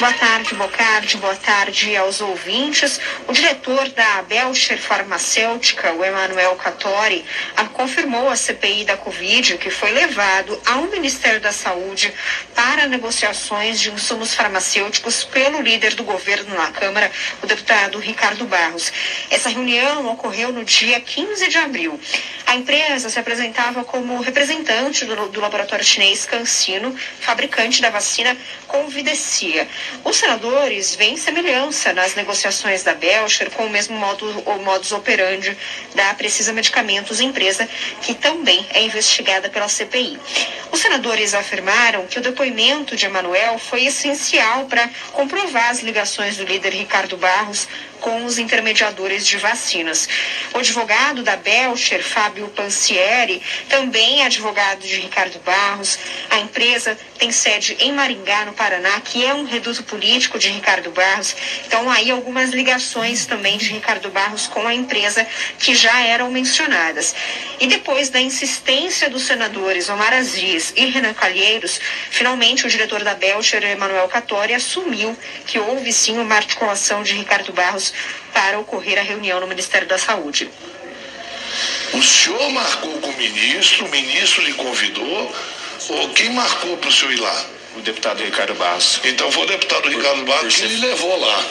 Boa tarde, Bocardi, boa tarde aos ouvintes. O diretor da Belcher Farmacêutica, o Emanuel Catori, confirmou a CPI da Covid que foi levado ao Ministério da Saúde para negociações de insumos farmacêuticos pelo líder do governo na Câmara, o deputado Ricardo Barros. Essa reunião ocorreu no dia 15 de abril. A empresa se apresentava como representante do, do laboratório chinês CanSino, fabricante da vacina Convidecia. Os senadores veem semelhança nas negociações da Belcher com o mesmo modo, o modus operandi da Precisa Medicamentos, empresa que também é investigada pela CPI. Os senadores afirmaram que o depoimento de Emanuel foi essencial para comprovar as ligações do líder Ricardo Barros com os intermediadores de vacinas. O advogado da Belcher, Fábio Pansieri, também é advogado de Ricardo Barros. A empresa tem sede em Maringá, no Paraná, que é um reduto político de Ricardo Barros. Então, aí algumas ligações também de Ricardo Barros com a empresa que já eram mencionadas. E depois da insistência dos senadores Omar Aziz e Renan Calheiros, finalmente o diretor da Belcher, Emanuel Catori, assumiu que houve sim uma articulação de Ricardo Barros para ocorrer a reunião no Ministério da Saúde. O senhor marcou com o ministro, o ministro lhe convidou, ou quem marcou para o senhor ir lá? O deputado Ricardo Barros. Então foi o deputado Ricardo Barros que lhe levou lá.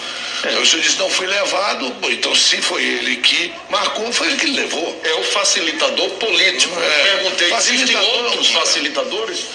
É. Então, o senhor disse não foi levado, então se foi ele que marcou, foi ele que levou. É o facilitador político. É. Perguntei, existem outros facilitadores?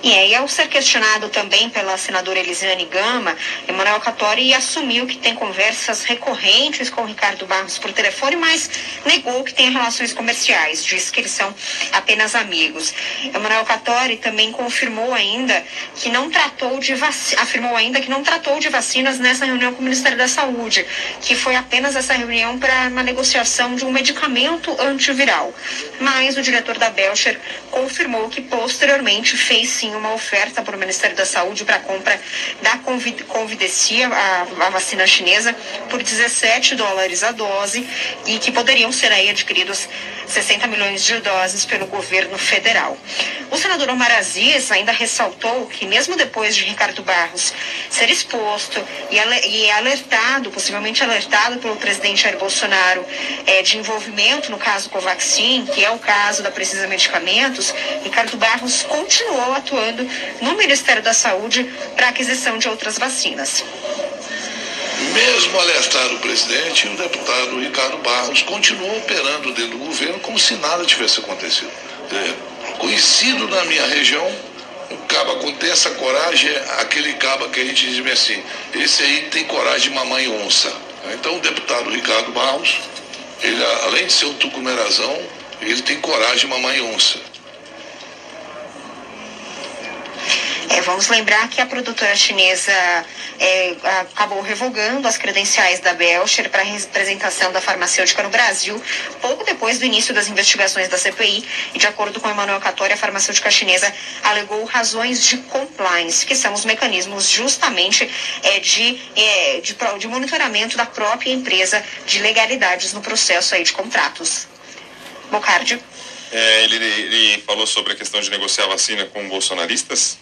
E aí, ao ser questionado também pela senadora Elisiane Gama, Emanuel Catori assumiu que tem conversas recorrentes com Ricardo Barros por telefone, mas negou que tem relações comerciais, disse que eles são apenas amigos. Emanuel Catori também confirmou ainda que não tratou de afirmou ainda que não tratou de vacinas nessa reunião com o Ministério da Saúde, que foi apenas essa reunião para uma negociação de um medicamento antiviral. Mas o diretor da Belcher confirmou que posteriormente fez sim uma oferta para o Ministério da Saúde para a compra da Convidecia, a, a, vacina chinesa, por 17 dólares a dose e que poderiam ser aí adquiridos 60 milhões de doses pelo governo federal. O senador Omar Aziz ainda ressaltou que, mesmo depois de Ricardo Barros ser exposto e alertado, possivelmente alertado pelo presidente Jair Bolsonaro, é, de envolvimento no caso Covaxin, que é o caso da Precisa Medicamentos, Ricardo Barros continuou atuando no Ministério da Saúde para aquisição de outras vacinas. Mesmo alertado o presidente, o deputado Ricardo Barros continuou operando dentro do governo como se nada tivesse acontecido. É, conhecido na minha região, o caba com essa coragem é aquele caba que a gente diz assim, esse aí tem coragem de mamãe onça. Então o deputado Ricardo Barros, ele além de ser um tucumerazão, ele tem coragem de mamãe onça. É, vamos lembrar que a produtora chinesa é, acabou revogando as credenciais da Belcher para representação da farmacêutica no Brasil, pouco depois do início das investigações da CPI. E de acordo com Emmanuel Catori, a farmacêutica chinesa alegou razões de compliance, que são os mecanismos justamente é, de, é, de, de monitoramento da própria empresa de legalidades no processo aí de contratos. Bocardi. É, ele, ele falou sobre a questão de negociar vacina com bolsonaristas?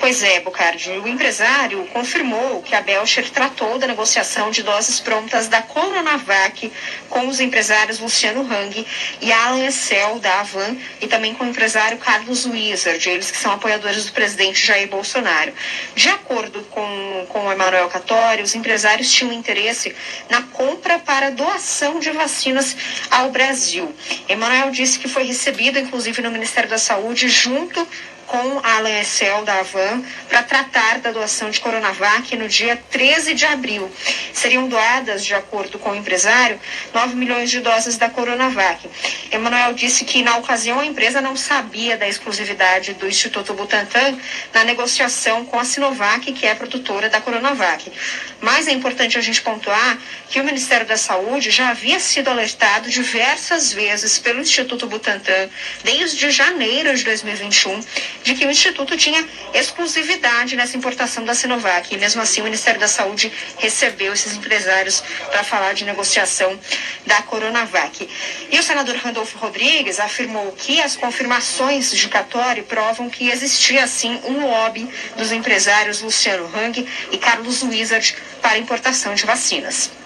Pois é, Bocardi. O empresário confirmou que a Belcher tratou da negociação de doses prontas da Coronavac com os empresários Luciano Hang e Alan Essel, da Avan, e também com o empresário Carlos Wizard, eles que são apoiadores do presidente Jair Bolsonaro. De acordo com, com o Emanuel Catori, os empresários tinham interesse na compra para doação de vacinas ao Brasil. Emanuel disse que foi recebido, inclusive, no Ministério da Saúde, junto com a Alan Excel da Avan para tratar da doação de Coronavac no dia 13 de abril. Seriam doadas, de acordo com o empresário, 9 milhões de doses da Coronavac. Emanuel disse que, na ocasião, a empresa não sabia da exclusividade do Instituto Butantan na negociação com a Sinovac, que é produtora da Coronavac. Mas é importante a gente pontuar que o Ministério da Saúde já havia sido alertado diversas vezes pelo Instituto Butantan, desde janeiro de 2021, de que o Instituto tinha exclusividade nessa importação da Sinovac. E mesmo assim, o Ministério da Saúde recebeu esses empresários para falar de negociação da Coronavac. E o senador Randolfo Rodrigues afirmou que as confirmações de Catori provam que existia, sim, um lobby dos empresários Luciano Hang e Carlos Wizard para importação de vacinas.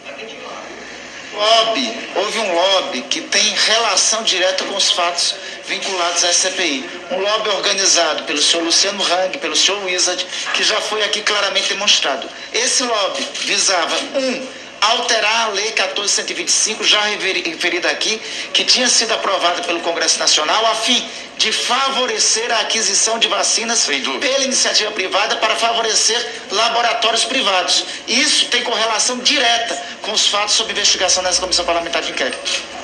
Lobby, houve um lobby que tem relação direta com os fatos vinculados à CPI. Um lobby organizado pelo senhor Luciano Hang, pelo senhor Wizard, que já foi aqui claramente demonstrado. Esse lobby visava, um, alterar a Lei 1425, já referida aqui, que tinha sido aprovada pelo Congresso Nacional, a fim de favorecer a aquisição de vacinas pela iniciativa privada para favorecer laboratórios privados. Isso tem correlação direta com os fatos sob investigação nessa Comissão Parlamentar de Inquérito.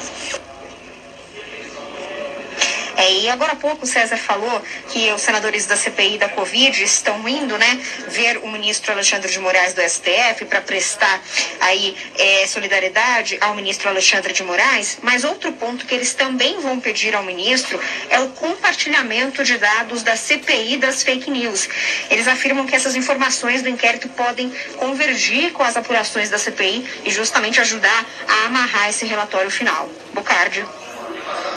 É, e agora há pouco o César falou que os senadores da CPI da Covid estão indo, né, ver o ministro Alexandre de Moraes do STF para prestar aí é, solidariedade ao ministro Alexandre de Moraes. Mas outro ponto que eles também vão pedir ao ministro é o compartilhamento de dados da CPI das fake news. Eles afirmam que essas informações do inquérito podem convergir com as apurações da CPI e justamente ajudar a amarrar esse relatório final. Bocardi.